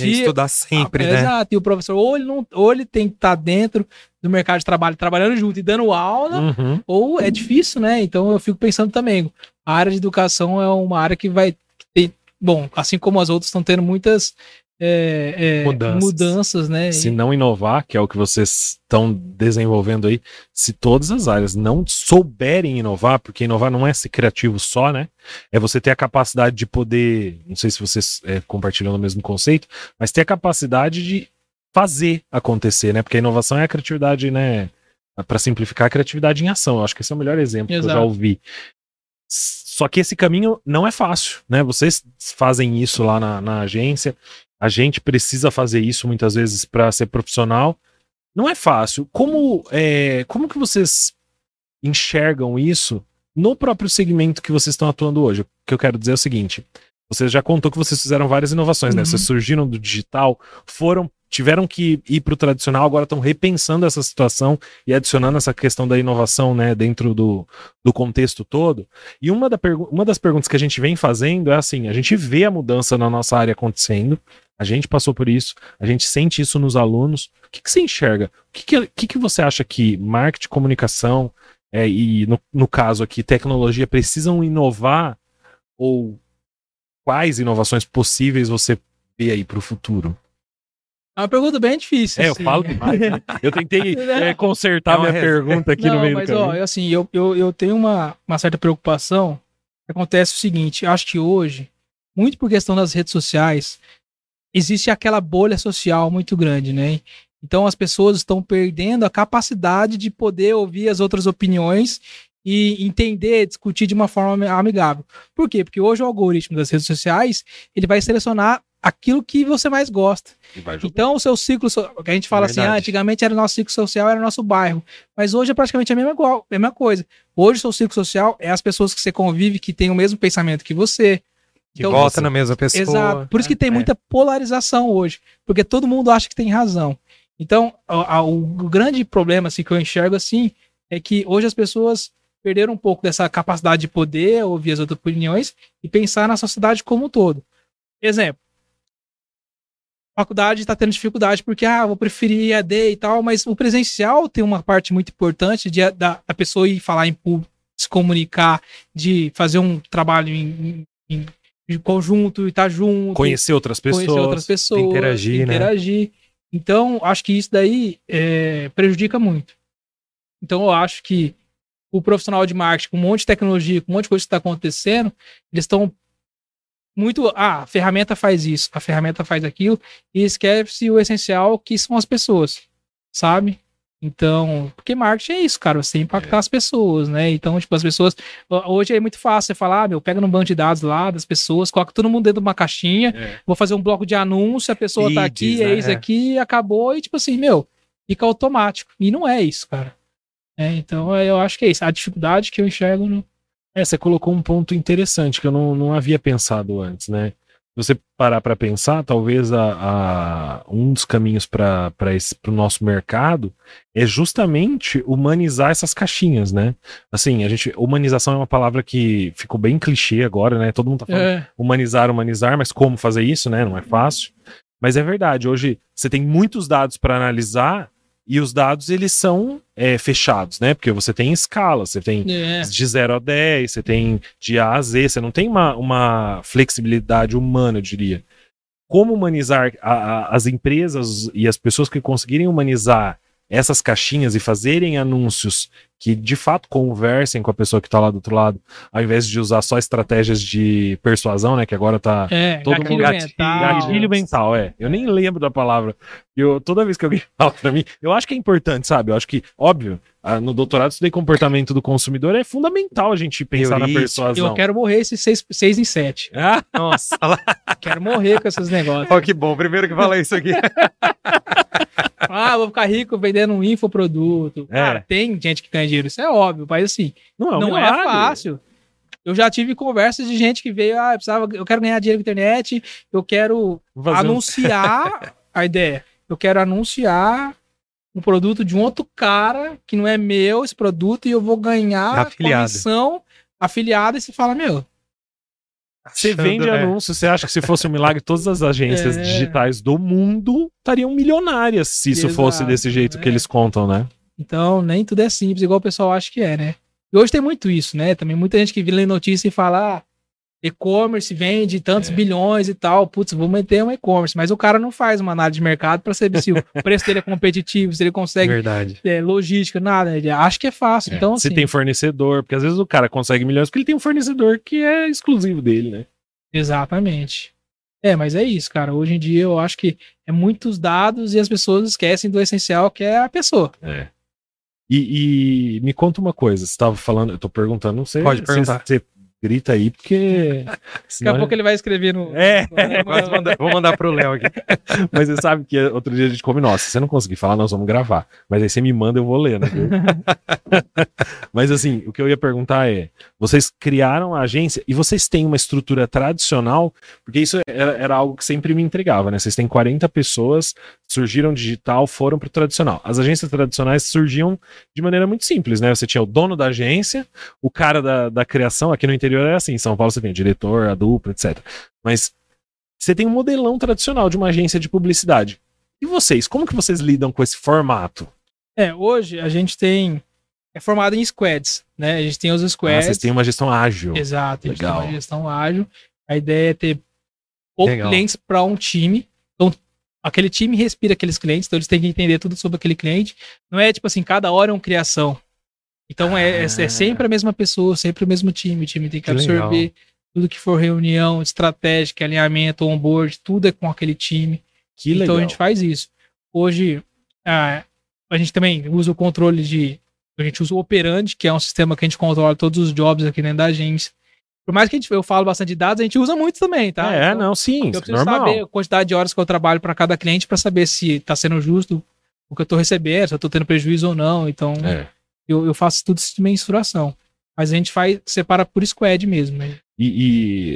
E estudar sempre, Ah, né? Exato, e o professor, ou ele, não, ou ele tem que estar dentro do mercado de trabalho, trabalhando junto e dando aula, Uhum. ou é difícil, né? Então eu fico pensando também, a área de educação é uma área que vai ter, bom, assim como as outras estão tendo muitas é, é, Mudanças. mudanças, né? Se não inovar, que é o que vocês estão desenvolvendo aí, se todas as áreas não souberem inovar, porque inovar não é ser criativo só, né? É você ter a capacidade de poder, não sei se vocês é, compartilham o mesmo conceito, mas ter a capacidade de fazer acontecer, né? Porque a inovação é a criatividade, né? Para simplificar, a criatividade em ação. Eu acho que esse é o melhor exemplo que eu já Exato. ouvi. Só que esse caminho não é fácil, né? Vocês fazem isso lá na, na agência, a gente precisa fazer isso muitas vezes para ser profissional. Não é fácil. Como, é, como que vocês enxergam isso no próprio segmento que vocês estão atuando hoje? O que eu quero dizer é o seguinte: vocês já contou que vocês fizeram várias inovações, né? Uhum. Vocês surgiram do digital, foram, tiveram que ir para o tradicional, agora estão repensando essa situação e adicionando essa questão da inovação, né, dentro do, do contexto todo. E uma, da uma das perguntas que a gente vem fazendo é assim: a gente vê a mudança na nossa área acontecendo, a gente passou por isso, a gente sente isso nos alunos. O que, que você enxerga? O que, que, que que você acha que marketing, comunicação é, e, no, no caso aqui, tecnologia precisam inovar? Ou quais inovações possíveis você vê aí para o futuro? É uma pergunta bem difícil. É, eu assim. falo demais. né? Eu tentei é, consertar É minha pergunta aqui Não, no meio mas do ó, caminho. eu, assim, eu, eu, eu tenho uma, uma certa preocupação. Acontece o seguinte, eu acho que hoje, muito por questão das redes sociais, existe aquela bolha social muito grande, né? Então as pessoas estão perdendo a capacidade de poder ouvir as outras opiniões e entender, discutir de uma forma amigável. Por quê? Porque hoje o algoritmo das redes sociais, ele vai selecionar aquilo que você mais gosta. Então, o seu ciclo, que a gente fala assim, Verdade. ah, antigamente era o nosso ciclo social, era o nosso bairro. Mas hoje é praticamente a mesma, igual, a mesma coisa. Hoje, o seu ciclo social é as pessoas que você convive, que têm o mesmo pensamento que você. Que Então, volta você- na mesma pessoa. Exato. Por isso que tem É. muita polarização hoje. Porque todo mundo acha que tem razão. Então, a- a- o, o grande problema assim, que eu enxergo assim é que hoje as pessoas perderam um pouco dessa capacidade de poder ouvir as outras opiniões e pensar na sociedade como um todo. Exemplo. Faculdade está tendo dificuldade porque, ah, vou preferir EAD e tal, mas o presencial tem uma parte muito importante de, da, da pessoa ir falar em público, se comunicar, de fazer um trabalho em, em- em conjunto e estar junto Conhecer outras pessoas. conhecer outras pessoas, interagir, né? interagir. Então, acho que isso daí é, prejudica muito. Então, eu acho que o profissional de marketing, com um monte de tecnologia, com um monte de coisa que está acontecendo, eles estão muito. Ah, a ferramenta faz isso, a ferramenta faz aquilo, e esquece o essencial que são as pessoas, sabe? Então, porque marketing é isso, cara, você impactar as pessoas, né? Então, tipo, as pessoas. Hoje é muito fácil você falar, ah, meu, pega no banco de dados lá das pessoas, coloca todo mundo dentro de uma caixinha, É. vou fazer um bloco de anúncio, a pessoa tá aqui, Feeds, né? eis aqui, acabou, e tipo assim, meu, fica automático. E não é isso, cara. É, então eu acho que é isso. A dificuldade que eu enxergo no. É, você colocou um ponto interessante que eu não, não havia pensado antes, né? Se você parar para pensar, talvez a, a- um dos caminhos para o nosso mercado é justamente humanizar essas caixinhas, né? Assim, a gente. Humanização é uma palavra que ficou bem clichê agora, né? Todo mundo tá falando É, humanizar, humanizar, mas como fazer isso, né? Não é fácil. Mas é verdade, hoje você tem muitos dados para analisar e os dados eles são é, fechados, né? Porque você tem escala, você tem é. de 0 a 10, você tem de A a Z, você não tem uma, uma flexibilidade humana, eu diria. Como humanizar a- a- as empresas e as pessoas que conseguirem humanizar essas caixinhas e fazerem anúncios que de fato conversem com a pessoa que está lá do outro lado, ao invés de usar só estratégias de persuasão, né? Que agora tá É, Todo gatilho mundo gatilho, mental. Gatilho mental, é. Eu nem lembro da palavra. Eu, toda vez que alguém fala pra mim, eu acho que é importante, sabe? Eu acho que, óbvio, no doutorado estudei comportamento do consumidor, é fundamental a gente pensar na persuasão. Eu quero morrer esses seis, seis em sete. Ah, Nossa. Quero morrer com esses negócios. Ó, que bom. Primeiro que fala isso aqui. Ah, vou ficar rico vendendo um infoproduto. É. Cara, tem gente que ganha dinheiro, isso é óbvio, mas assim, não é, um não é fácil. Eu já tive conversas de gente que veio, ah, eu, precisava, eu quero ganhar dinheiro com a internet, eu quero anunciar a ideia. Eu quero anunciar um produto de um outro cara que não é meu esse produto e eu vou ganhar Afiliado. comissão afiliada e você fala, meu, Você Achando, vende é. anúncio, você acha que se fosse um milagre, todas as agências É. digitais do mundo estariam milionárias se isso Exato, fosse desse jeito que é. eles contam, né? Então, nem tudo é simples, igual o pessoal acha que é, né? E hoje tem muito isso, né? Também muita gente que lê notícia e fala, ah, e-commerce vende tantos É. bilhões e tal, putz, vou meter um e-commerce. Mas o cara não faz uma análise de mercado para saber se o preço dele é competitivo, se ele consegue Verdade. é, logística, nada. Ele acha que é fácil. então, se assim, tem fornecedor, porque às vezes o cara consegue milhões porque ele tem um fornecedor que é exclusivo dele, né? exatamente. É, mas é isso, cara. Hoje em dia eu acho que é muitos dados e as pessoas esquecem do essencial que é a pessoa. É. E, e me conta uma coisa, você estava falando, eu tô perguntando, não sei. Pode perguntar. Você grita aí, porque. Daqui a pouco ele vai escrever no. É, Quase manda- vou mandar pro Léo aqui. Mas você sabe que outro dia a gente combinou, se você não conseguir falar, nós vamos gravar. Mas aí você me manda, eu vou ler, né? Mas assim, o que eu ia perguntar é: vocês criaram a agência e vocês têm uma estrutura tradicional? Porque isso era, era algo que sempre me intrigava, né? Vocês têm 40 pessoas, surgiram digital, foram para o tradicional. As agências tradicionais surgiam de maneira muito simples, né? Você tinha o dono da agência, o cara da, da criação, aqui no interior é assim, em São Paulo você tem o diretor, a dupla, etc. Mas você tem um modelão tradicional de uma agência de publicidade. E vocês, como que vocês lidam com esse formato? É, hoje a gente tem. É formado em squads, né? A gente tem os Ah, squads. vocês têm uma gestão ágil. Exato, a gente Legal. tem uma gestão ágil. A ideia é ter poucos Legal. clientes para um time. Aquele time respira aqueles clientes, então eles têm que entender tudo sobre aquele cliente. Não é tipo assim, cada hora é uma criação. Então é, é, é Ah. sempre a mesma pessoa, sempre o mesmo time. O time tem que, Que absorver legal. tudo que for reunião, estratégica, alinhamento, onboard, tudo é com aquele time. Que legal. Então a gente faz isso. Hoje, ah, a gente também usa o controle de. A gente usa o Operandi, que é um sistema que a gente controla todos os jobs aqui dentro da agência. Por mais que a gente, eu falo bastante de dados, a gente usa muito também, tá? é, Então, não, sim, Eu preciso normal. saber a quantidade de horas que eu trabalho para cada cliente para saber se está sendo justo o que eu estou recebendo, se eu estou tendo prejuízo ou não. Então, É. eu, eu faço tudo isso de mensuração. Mas a gente faz, separa por squad mesmo. Né? E,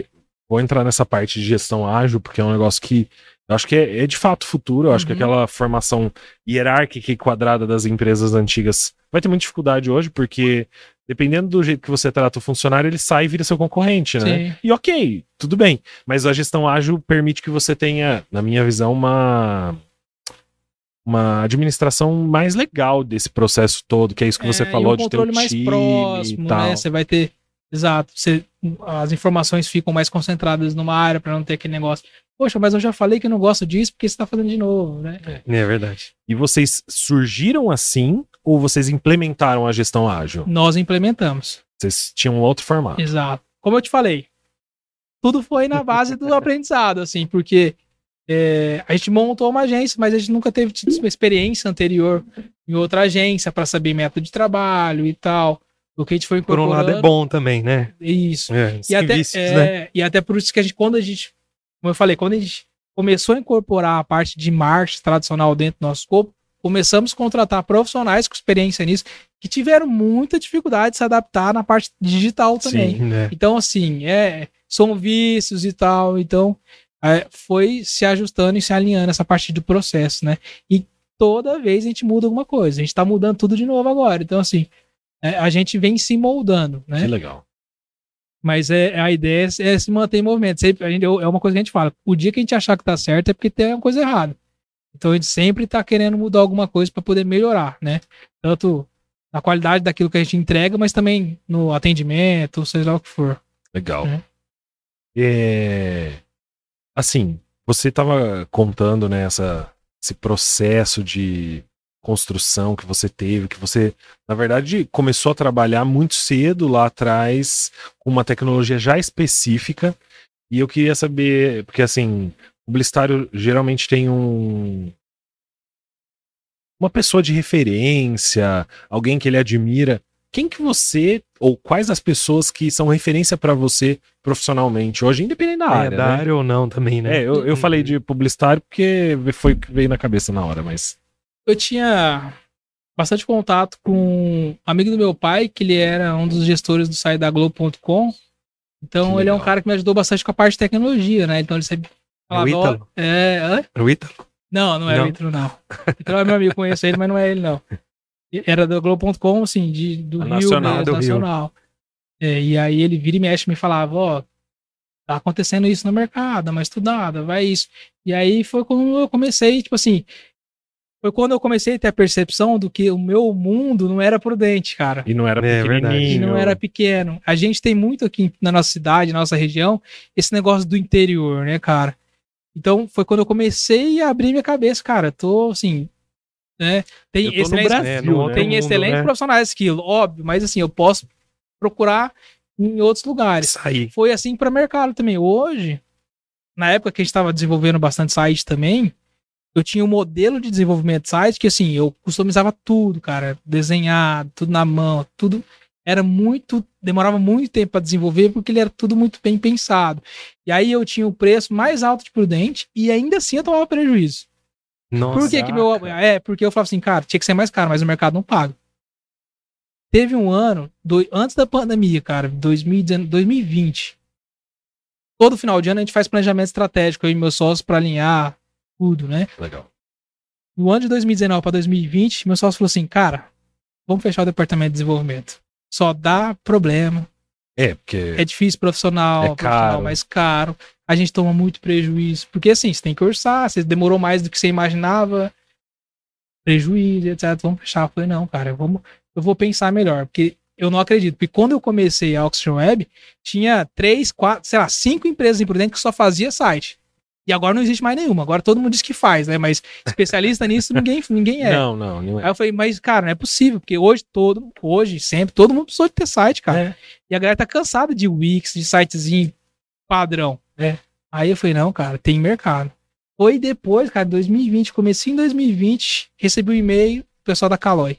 e vou entrar nessa parte de gestão ágil, porque é um negócio que eu acho que é, é de fato futuro. Eu acho que Uhum. aquela formação hierárquica e quadrada das empresas antigas vai ter muita dificuldade hoje, porque dependendo do jeito que você trata o funcionário, ele sai e vira seu concorrente, né? Sim. E ok, tudo bem. Mas a gestão ágil permite que você tenha, na minha visão, uma. Uma administração mais legal desse processo todo, que é isso que você É, falou um de ter o controle mais time próximo, e tal. né? Você vai ter. Exato. Você, as informações ficam mais concentradas numa área para não ter aquele negócio. Poxa, mas eu já falei que eu não gosto disso porque você está fazendo de novo, né? É verdade. E vocês surgiram assim ou vocês implementaram a gestão ágil? Nós implementamos. Vocês tinham um outro formato. Exato. Como eu te falei, tudo foi na base do aprendizado, assim, porque é, a gente montou uma agência, mas a gente nunca teve tido uma experiência anterior em outra agência para saber método de trabalho e tal. O que a gente foi Por um incorporando. lado é bom também, né? Isso. É, E até, vícios, é, né? e até por isso que a gente, quando a gente, como eu falei, quando a gente começou a incorporar a parte de marketing tradicional dentro do nosso escopo, começamos a contratar profissionais com experiência nisso, que tiveram muita dificuldade de se adaptar na parte digital também. Sim, né? Então, assim, é, são vícios e tal. Então, é, foi se ajustando e se alinhando essa parte do processo, né? E toda vez a gente muda alguma coisa. A gente tá mudando tudo de novo agora. Então, assim, é, a gente vem se moldando, né? Que legal. Mas é, a ideia é, é se manter em movimento. Sempre, gente, é uma coisa que a gente fala. O dia que a gente achar que tá certo é porque tem uma coisa errada. Então a gente sempre tá querendo mudar alguma coisa para poder melhorar, né? Tanto na qualidade daquilo que a gente entrega, mas também no atendimento, seja lá o que for. Legal. É. É, Assim, você estava contando né, essa, esse processo de construção que você teve, que você, na verdade, começou a trabalhar muito cedo lá atrás com uma tecnologia já específica. E eu queria saber, porque assim, publicitário geralmente tem um uma pessoa de referência, alguém que ele admira. Quem que você ou quais as pessoas que são referência para você profissionalmente hoje, independente da É, área, da né? área ou não também, né? É, eu, eu falei de publicitário porque foi o que veio na cabeça na hora, mas Eu tinha bastante contato com um amigo do meu pai, que ele era um dos gestores do site da Globo.com. Então Que ele é um cara que me ajudou bastante com a parte de tecnologia, né? Então ele sempre É o falava, ó, Ítalo? é, hã? É o Ítalo? Não, não é Não? o Ítalo, não. O Ítalo é meu amigo, conheço ele, mas não é ele, não. Era do Globo.com, assim, de, do A Rio nacional, mesmo, do Rio. nacional. É, e aí ele vira e mexe e me falava, ó, tá acontecendo isso no mercado, dá uma estudada, vai isso. E aí foi quando eu comecei, tipo assim, foi quando eu comecei a ter a percepção do que o meu mundo não era prudente, cara. e não era É verdade. E pequenininho. não era pequeno. A gente tem muito aqui na nossa cidade, na nossa região, esse negócio do interior, né, cara? Então foi quando eu comecei a abrir minha cabeça, cara. Tô assim, né? Tem excelentes, Brasil, É, né? tem mundo, excelentes né? profissionais daquilo, óbvio, mas assim, eu posso procurar em outros lugares. Sair. Foi assim para mercado também. Hoje, na época que a gente estava desenvolvendo bastante site também, eu tinha um modelo de desenvolvimento de site que assim, eu customizava tudo, cara, desenhado, tudo na mão, tudo era muito, demorava muito tempo para desenvolver porque ele era tudo muito bem pensado. E aí eu tinha o preço mais alto de prudente e ainda assim eu tomava prejuízo. Nossa. Por que, que meu. É, porque eu falava assim, cara, tinha que ser mais caro, mas o mercado não paga. Teve um ano, do- antes da pandemia, cara, 2019, 2020. Todo final de ano a gente faz planejamento estratégico aí, meus sócios, pra alinhar tudo, né? Legal. No ano de 2019 para 2020, meu sócio falou assim, cara, vamos fechar o departamento de desenvolvimento. Só dá problema, É, porque é difícil profissional, É profissional mais caro. A gente toma muito prejuízo. Porque assim, você tem que orçar, você demorou mais do que você imaginava. Prejuízo, etc. Vamos fechar. Eu falei, não, cara, vamos, eu vou pensar melhor. Porque eu não acredito. Porque quando eu comecei a Oxygen Web, tinha três, quatro, sei lá, cinco empresas imprudentes que só fazia site. E agora não existe mais nenhuma. Agora todo mundo diz que faz, né? Mas especialista nisso ninguém, ninguém é. Não, não, não Aí é. eu falei, mas, cara, não é possível, porque hoje todo, hoje, sempre, todo mundo precisou de ter site, cara. É. E a galera tá cansada de Wix, de sitezinho padrão. É. Aí eu falei, não, cara, tem mercado. Foi depois, cara, 2020, comecei em 2020, recebi um e-mail do pessoal da Caloi.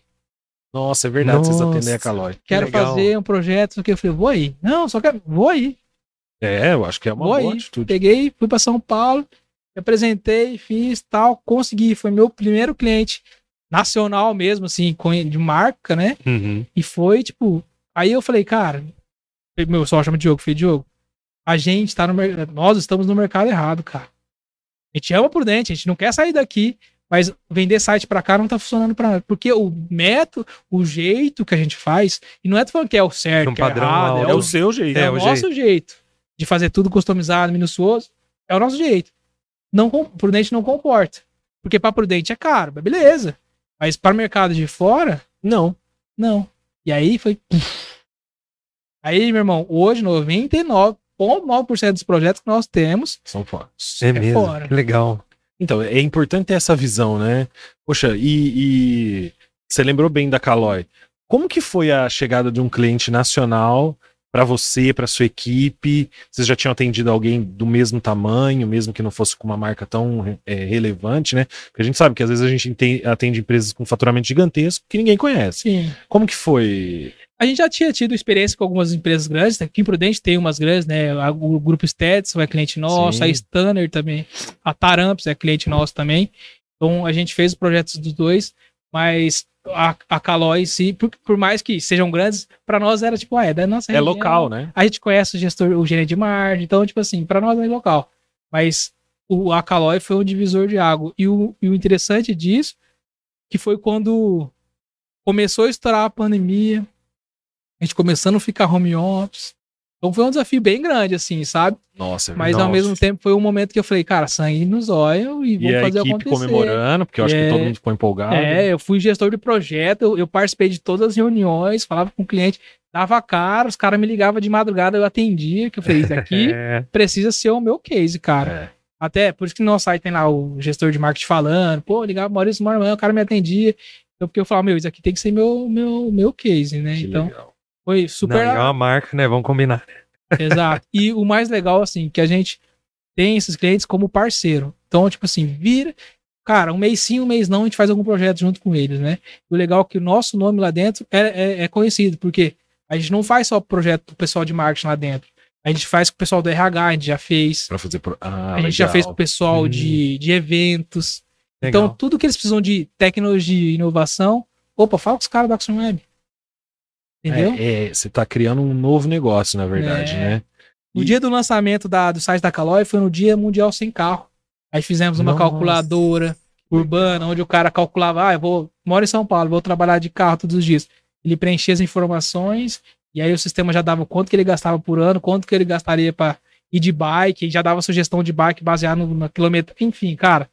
Nossa, é verdade, vocês Nossa. atendem a Calói. Quero legal. fazer um projeto, que. Eu falei, vou aí. Não, só quero, vou aí. É, eu acho que é uma boa atitude. Peguei, fui pra São Paulo, me apresentei, fiz tal, consegui. Foi meu primeiro cliente nacional mesmo, assim, de marca, né? Uhum. E foi, tipo. Aí eu falei, cara, meu só chama Diogo, falei, Diogo, a gente tá no mercado. Nós estamos no mercado errado, cara. A gente ama Prudente, a gente não quer sair daqui, mas vender site pra cá não tá funcionando pra nada. Porque o método, o jeito que a gente faz, e não é tô falando que é o certo, Um que é padrão errado, é É o o seu jeito. é, É, o o nosso jeito. De fazer tudo customizado, minucioso. É o nosso jeito. Não, Prudente não comporta. Porque para Prudente é caro, mas beleza. Mas para o mercado de fora, Não. não. E aí foi. Aí, meu irmão, hoje 99,9% dos projetos que nós temos São fora. É mesmo. fora. Que legal. Então, é importante ter essa visão, né? Poxa, e, e você lembrou bem da Caloi. Como que foi a chegada de um cliente nacional para você, para sua equipe? Vocês já tinham atendido alguém do mesmo tamanho, mesmo que não fosse com uma marca tão é, relevante, né? Porque a gente sabe que às vezes a gente ente- atende empresas com faturamento gigantesco que ninguém conhece. Sim. Como que foi? A gente já tinha tido experiência com algumas empresas grandes. Aqui em Prudente tem umas grandes, né? O grupo Stetson é cliente nosso, Sim. a Stanner também, a Taramps é cliente nosso também. Então a gente fez os projetos dos dois, mas a, a Caloi em si, por, por mais que sejam grandes, para nós era tipo, ah, é da nossa É região. local, né? A gente conhece o gestor, o gerente de margem, então, tipo assim, para nós é local. Mas o a Caloi foi um divisor de água. E o, e o interessante disso, que foi quando começou a estourar a pandemia, a gente começando a ficar home office. Então foi um desafio bem grande, assim, sabe? Nossa, é Mas ao nossa. mesmo tempo foi um momento que eu falei, cara, sangue nos olhos e E vamos a fazer equipe acontecer. comemorando, porque eu acho É. que todo mundo ficou empolgado. É, eu fui gestor de projeto, eu, eu participei de todas as reuniões, falava com o cliente, dava cara, os caras me ligavam de madrugada, eu atendia, que eu falei, isso aqui É, precisa ser o meu case, cara. É. Até por isso que no nosso site tem lá o gestor de marketing falando, pô, ligava Maurício Marmão, o cara me atendia. Então, porque eu falava, meu, isso aqui tem que ser meu, meu, meu case, né? Que então, legal. Foi não, super. e é uma marca, né? Vamos combinar. Exato. E o mais legal, assim, que a gente tem esses clientes como parceiro. Então, tipo assim, vira. Cara, um mês sim, um mês não, a gente faz algum projeto junto com eles, né? E o legal é que o nosso nome lá dentro é, é, é conhecido, porque a gente não faz só projeto pro pessoal de marketing lá dentro. A gente faz com o pessoal do RH, a gente já fez. Pra fazer. Pro... Ah, a gente já legal. fez com o pessoal Hum. de, de eventos. Então, Legal. tudo que eles precisam de tecnologia e inovação, opa, fala com os caras da Action Web. Entendeu? É, é, você tá criando um novo negócio, na verdade, É. né? No E- dia do lançamento da, do site da Caloi foi no dia mundial sem carro. Aí fizemos uma Nossa. calculadora urbana, onde o cara calculava, ah, eu vou, moro em São Paulo, vou trabalhar de carro todos os dias. Ele preenchia as informações e aí o sistema já dava quanto que ele gastava por ano, quanto que ele gastaria para ir de bike, e já dava sugestão de bike baseado no, na quilômetro, enfim, cara.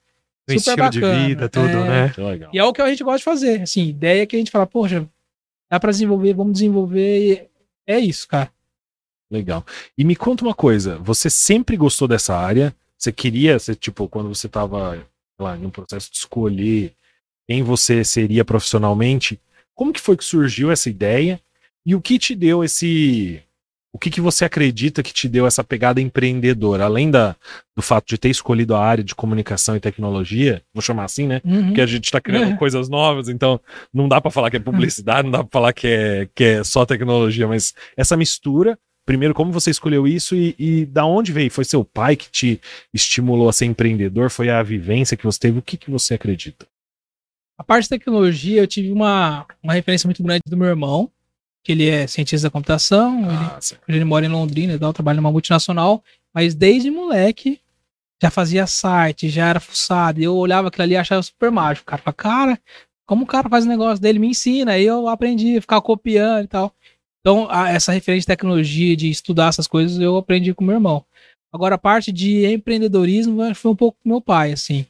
O super estilo de bacana. vida, tudo, É. né? E é o que a gente gosta de fazer. Assim, ideia que a gente fala, poxa, dá pra desenvolver, vamos desenvolver. É isso, cara. Legal. E me conta uma coisa, você sempre gostou dessa área? Você queria, você, tipo, quando você tava, sei lá, em um processo de escolher quem você seria profissionalmente, como que foi que surgiu essa ideia? E o que te deu esse. O que, que você acredita que te deu essa pegada empreendedora? Além da, do fato de ter escolhido a área de comunicação e tecnologia, vou chamar assim, né? Uhum. Porque a gente tá criando É. coisas novas, então não dá pra falar que é publicidade, não dá pra falar que é, que é só tecnologia, mas essa mistura, primeiro, como você escolheu isso e, e da onde veio? Foi seu pai que te estimulou a ser empreendedor? Foi a vivência que você teve? O que, que você acredita? A parte de tecnologia, eu tive uma, uma referência muito grande do meu irmão, que ele é cientista da computação, ele, Ah, hoje ele mora em Londrina e tal, trabalha numa multinacional, mas desde moleque já fazia site, já era fuçado, e eu olhava aquilo ali e achava super mágico, cara. Cara, como o cara faz o negócio dele? Me ensina, aí eu aprendi a ficar copiando e tal. Então, a- essa referência de tecnologia, de estudar essas coisas, eu aprendi com meu irmão. Agora, a parte de empreendedorismo foi um pouco com meu pai, assim.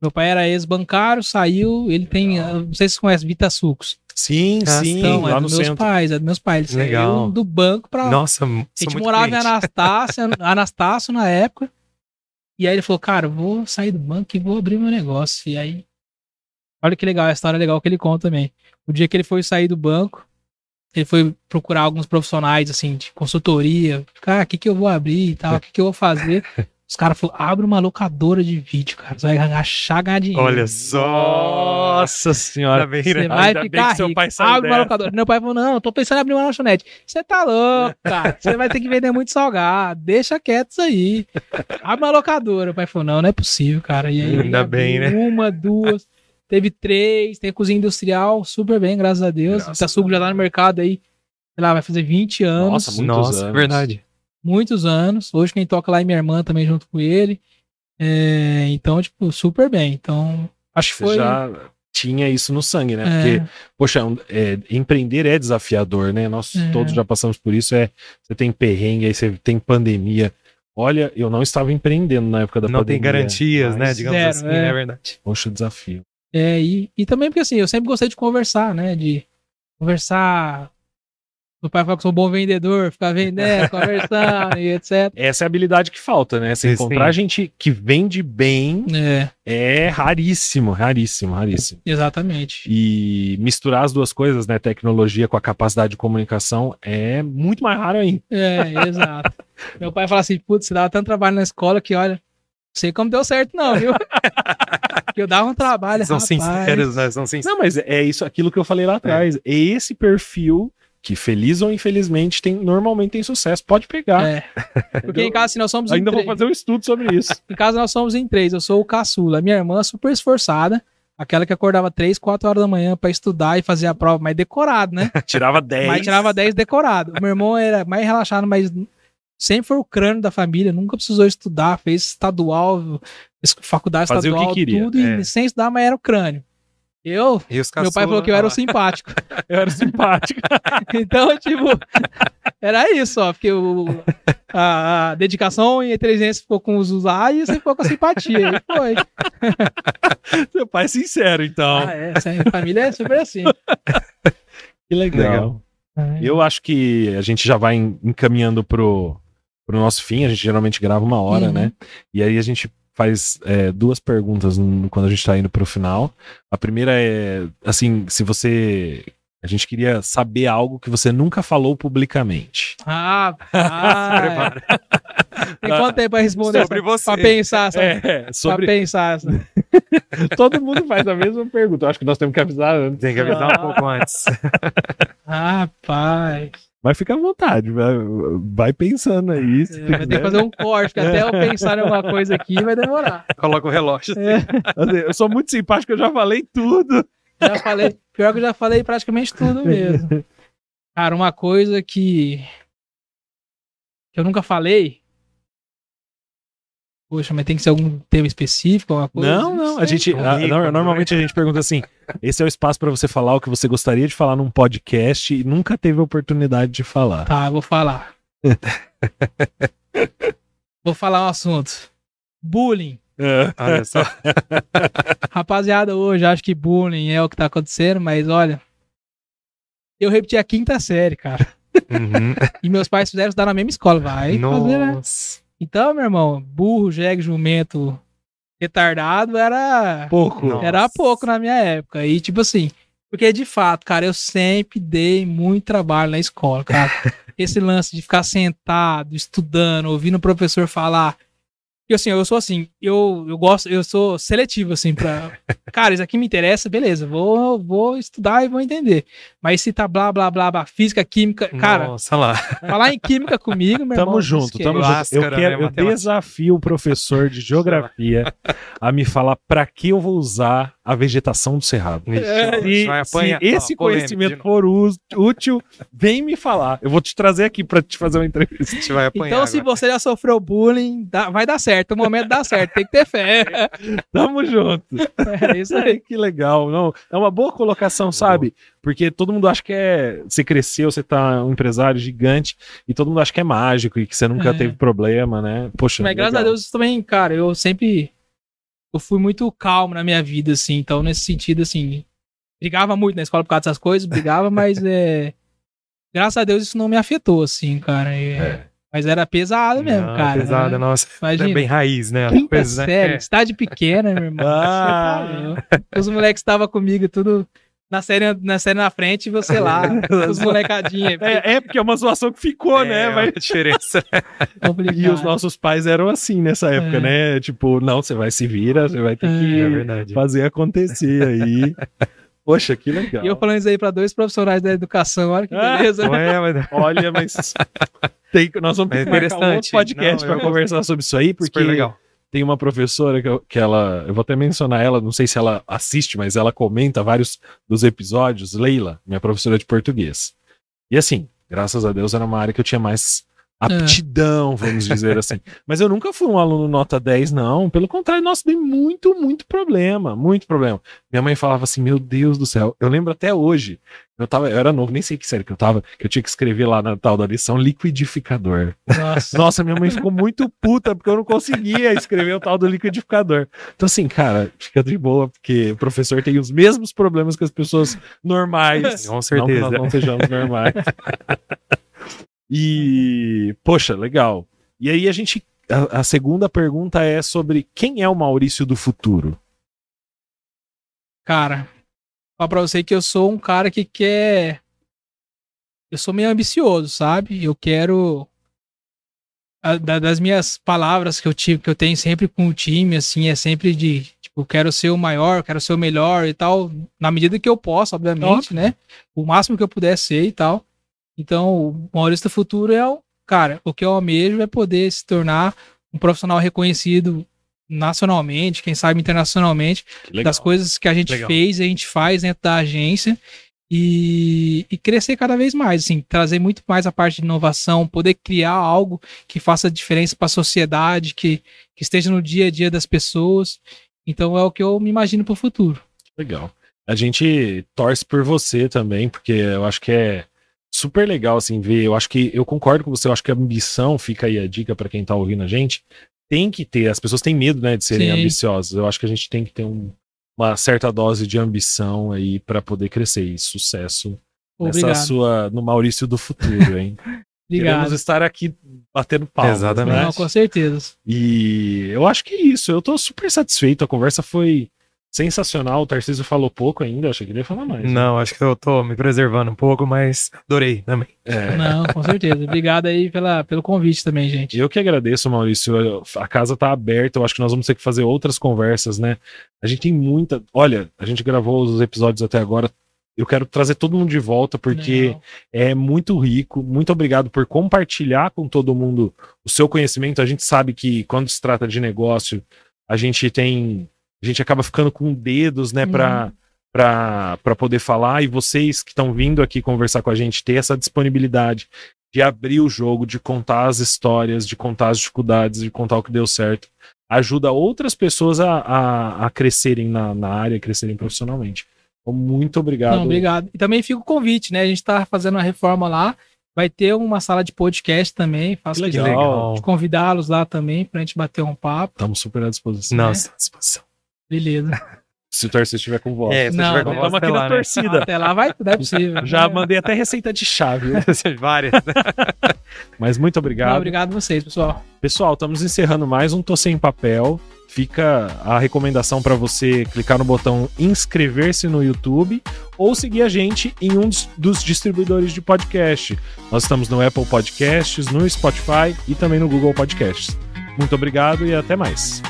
Meu pai era ex-bancário, saiu, ele tem, não sei se você conhece, Vita Sucos. Sim, Ah, sim, é lá no dos meus centro. pais, é dos meus pais. Ele Legal. saiu do banco pra. Nossa, a gente morava em cliente. Anastácia, Anastácio na época. E aí ele falou, cara, vou sair do banco e vou abrir meu negócio. E aí, olha que legal, a história legal que ele conta também. O dia que ele foi sair do banco, ele foi procurar alguns profissionais, assim, de consultoria. Cara, o que que eu vou abrir e tal, o que que eu vou fazer? Os caras falaram, abre uma locadora de vídeo, cara. Você vai achar ganhar dinheiro. Olha só. Nossa senhora. Bem, Você vai ficar rico. pai Abre uma dessa. locadora. Meu pai falou, não, eu tô pensando em abrir uma lanchonete. Você tá louco, cara. Você vai ter que vender muito salgado. Deixa quieto isso aí. Abre uma locadora. O pai falou, não, não é possível, cara. E aí, Ainda bem, né? Uma, duas. Teve três. Tem cozinha industrial. Super bem, graças a Deus. Graças O Itasugo já tá no mercado aí. Sei lá, vai fazer 20 anos. Nossa, muitos Nossa, anos. verdade. Muitos anos. Hoje quem toca lá é minha irmã também junto com ele. É, então, tipo, super bem. Então, acho que Você foi. já tinha isso no sangue, né? é, Porque, poxa, um- é, empreender é desafiador, né? Nós É. todos já passamos por isso. É, você tem perrengue, aí você tem pandemia. Olha, eu não estava empreendendo na época da Não tem pandemia. garantias, né? Digamos Zero, assim, é. é verdade. Poxa, desafio. é, e, e também porque assim, eu sempre gostei de conversar, né? De conversar. Meu pai fala que eu sou um bom vendedor, ficar vendendo, conversando e etc. Essa é a habilidade que falta, né? Você Sim. encontrar gente que vende bem É, é raríssimo, raríssimo, raríssimo. exatamente. E misturar as duas coisas, né? Tecnologia com a capacidade de comunicação é muito mais raro ainda. É, exato. Meu pai fala assim, putz, você dava tanto trabalho na escola que, olha, não sei como deu certo não, viu? que eu dava um trabalho, São rapaz. sinceros, né? São sinceros. Não, mas é isso, aquilo que eu falei lá atrás. É esse perfil que, feliz ou infelizmente, tem, normalmente tem sucesso. Pode pegar. É. Porque em casa, assim, nós somos em Ainda vou fazer um estudo sobre isso. Em casa nós somos em três. Eu sou o caçula. Minha irmã super esforçada. Aquela que acordava três, quatro horas da manhã pra estudar e fazer a prova, mas decorado, né? Tirava 10. Mas tirava 10 decorado. O meu irmão era mais relaxado, mas sempre foi o crânio da família, nunca precisou estudar, fez estadual, fez faculdade Fazia o que estadual, queria, tudo, é. e sem estudar, mas era o crânio. Eu, meu pai falou que eu era o simpático. Eu era simpático. então, tipo, era isso, ó, porque o, a, a dedicação e a inteligência ficou com os usar e você ficou com a simpatia. E foi. Seu pai é sincero, então. Ah, é, essa família é super assim. que legal. Eu acho que a gente já vai en- encaminhando pro, pro nosso fim. A gente geralmente grava uma hora, Uhum. né? E aí a gente faz é, duas perguntas quando a gente tá indo pro final. A primeira é, assim, se você. A gente queria saber algo que você nunca falou publicamente. Ah, ah tem quanto tempo pra responder? Sobre essa- você. Pra pensar, sabe? É, sobre. Pra pensar. Todo mundo faz a mesma pergunta. Eu acho que nós temos que avisar antes. Tem que avisar um pouco antes. Rapaz. Mas fica à vontade, vai, vai pensando aí. É, Vai ter que fazer um corte, porque até eu pensar em alguma coisa aqui vai demorar. Coloca o relógio. Assim, Eu sou muito simpático, eu já falei tudo. Já falei, pior que eu já falei praticamente tudo mesmo. Cara, uma coisa que, que eu nunca falei. Poxa, mas tem que ser algum tema específico, alguma coisa? Não, não. A gente, a- não, normalmente a gente pergunta assim: esse é o espaço para você falar o que você gostaria de falar num podcast e nunca teve a oportunidade de falar. Tá, eu vou falar. vou falar um assunto. Bullying. É. Olha só. Rapaziada, hoje acho que bullying é o que tá acontecendo, mas olha. Eu repeti a quinta série, cara. Uhum. E meus pais fizeram estudar na mesma escola. Vai fazer, né? Nossa. Então, meu irmão, burro, jegue, jumento, retardado era. Pouco. Nossa. Era pouco na minha época. E, tipo assim, porque de fato, cara, eu sempre dei muito trabalho na escola, cara. Esse lance de ficar sentado, estudando, ouvindo o professor falar. E assim, eu sou assim, eu, eu gosto, eu sou seletivo, assim, pra. Cara, isso aqui me interessa, beleza, vou, vou estudar e vou entender. Mas se tá blá, blá, blá, blá, física, química. Cara, Nossa lá. falar em química comigo, meu Tamo irmão, junto, tamo junto. Eu, quero, né, eu desafio o professor de geografia a me falar para que eu vou usar a vegetação do cerrado. Se, vai se apanhar. esse Ó, conhecimento for útil, vem me falar. Eu vou te trazer aqui para te fazer uma entrevista. A gente vai apanhar. Então, se agora. você já sofreu bullying, dá- vai dar certo. O momento dá certo. Tem que ter fé. Tamo junto. É isso aí. que legal. Não, é uma boa colocação, sabe? Porque todo mundo acha que é. Você cresceu, você tá um empresário gigante, e todo mundo acha que é mágico e que você nunca É. teve problema, né? Poxa. Mas graças a legal. Deus também, cara, eu sempre. Eu fui muito calmo na minha vida, assim. Então, nesse sentido, assim. Brigava muito na escola por causa dessas coisas, brigava, mas é. Graças a Deus isso não me afetou, assim, cara. É, É. Mas era pesado mesmo, Não, cara. Pesada, né? nossa. Imagina. É bem raiz, né? Quinta Coisa, né? série, É. cidade pequena, meu irmão. Ah. Tá. Os moleques estavam comigo, tudo na série, na série na frente e você lá, os molecadinhos. É, é, porque é uma zoação que ficou, né? É, Vai- uma diferença. complicado. E os nossos pais eram assim nessa época, É. né? Tipo, não, você vai se vira, você vai ter É. É que verdade. fazer acontecer aí. Poxa, que legal. E eu falando isso aí pra dois profissionais da educação, olha que Ah. beleza. Mas Olha, mas tem, nós vamos ter É que marcar um outro podcast para conversar sobre isso aí, porque super legal. Tem uma professora que, eu- que ela, eu vou até mencionar ela, não sei se ela assiste, mas ela comenta vários dos episódios, Leila, minha professora de português. E assim, graças a Deus era uma área que eu tinha mais aptidão, vamos dizer assim. Mas eu nunca fui um aluno nota 10, não. Pelo contrário, nossa, dei muito, muito problema, muito problema. Minha mãe falava assim, meu Deus do céu. Eu lembro até hoje, eu tava, eu era novo, nem sei que série que eu tava, que eu tinha que escrever lá na tal da lição liquidificador. Nossa. Nossa, minha mãe ficou muito puta porque eu não conseguia escrever o tal do liquidificador. Então, assim, cara, fica de boa, porque o professor tem os mesmos problemas que as pessoas normais. Com Não que certeza. nós não sejamos normais. e, poxa, legal. E aí a gente. A, a segunda pergunta é sobre quem é o Maurício do futuro? Cara, falar pra você que eu sou um cara que quer. Eu sou meio ambicioso, sabe? Eu quero. a- da- das minhas palavras que eu tive, que eu tenho sempre com o time, assim, é sempre de, tipo, quero ser o maior, quero ser o melhor e tal, na medida que eu posso, obviamente, né? O máximo que eu puder ser e tal. Então, o Maurício do Futuro é o, cara, o que eu almejo é poder se tornar um profissional reconhecido nacionalmente, quem sabe internacionalmente, das coisas que a gente Legal. fez, a gente faz dentro da agência e, e crescer cada vez mais, assim, trazer muito mais a parte de inovação, poder criar algo que faça diferença para a sociedade, que, que esteja no dia a dia das pessoas. Então é o que eu me imagino para o futuro. Legal. A gente torce por você também, porque eu acho que é super legal assim ver. Eu acho que eu concordo com você, eu acho que a ambição, fica aí a dica para quem tá ouvindo a gente, tem que ter. As pessoas têm medo, né, de serem Sim. ambiciosas. Eu acho que a gente tem que ter um- uma certa dose de ambição aí para poder crescer e sucesso nessa Obrigado. sua no Maurício do futuro, hein? Queremos Obrigado. estar aqui batendo palmas, Exatamente. né? Não, com certeza. E eu acho que é isso. Eu tô super satisfeito. A conversa foi sensacional. O Tarcísio falou pouco ainda. Achei que ele ia falar mais. né? Não, acho que eu tô me preservando um pouco, mas adorei também. É. Não, com certeza. Obrigado aí pela, pelo convite também, gente. Eu que agradeço, Maurício. A casa tá aberta. Eu acho que nós vamos ter que fazer outras conversas, né? A gente tem muita. Olha, a gente gravou os episódios até agora. Eu quero trazer todo mundo de volta porque Não. é muito rico. Muito obrigado por compartilhar com todo mundo o seu conhecimento. A gente sabe que quando se trata de negócio, a gente tem. A gente acaba ficando com dedos, né, para para poder falar. E vocês que estão vindo aqui conversar com a gente, ter essa disponibilidade de abrir o jogo, de contar as histórias, de contar as dificuldades, de contar o que deu certo, ajuda outras pessoas a, a, a crescerem na, na área, crescerem profissionalmente. Então, muito obrigado. Não, obrigado. E também fica o convite, né? A gente tá fazendo uma reforma lá. Vai ter uma sala de podcast também. Faço Que questão legal. de convidá-los lá também pra gente bater um papo. Estamos super à disposição. Nossa, à disposição. Beleza. Se o Tarcísio estiver com voz. É, se Não, tiver com não, voz, Estamos aqui até na lá, né? torcida. Até lá vai tudo, é possível. Já É. mandei até receita de chave. Várias. Mas muito Não, obrigado. obrigado a vocês, pessoal. Pessoal, estamos encerrando mais um Tô Sem Papel. Fica a recomendação para você clicar no botão inscrever-se no YouTube ou seguir a gente em um dos- dos distribuidores de podcast. Nós estamos no Apple Podcasts, no Spotify e também no Google Podcasts. Muito obrigado e até mais.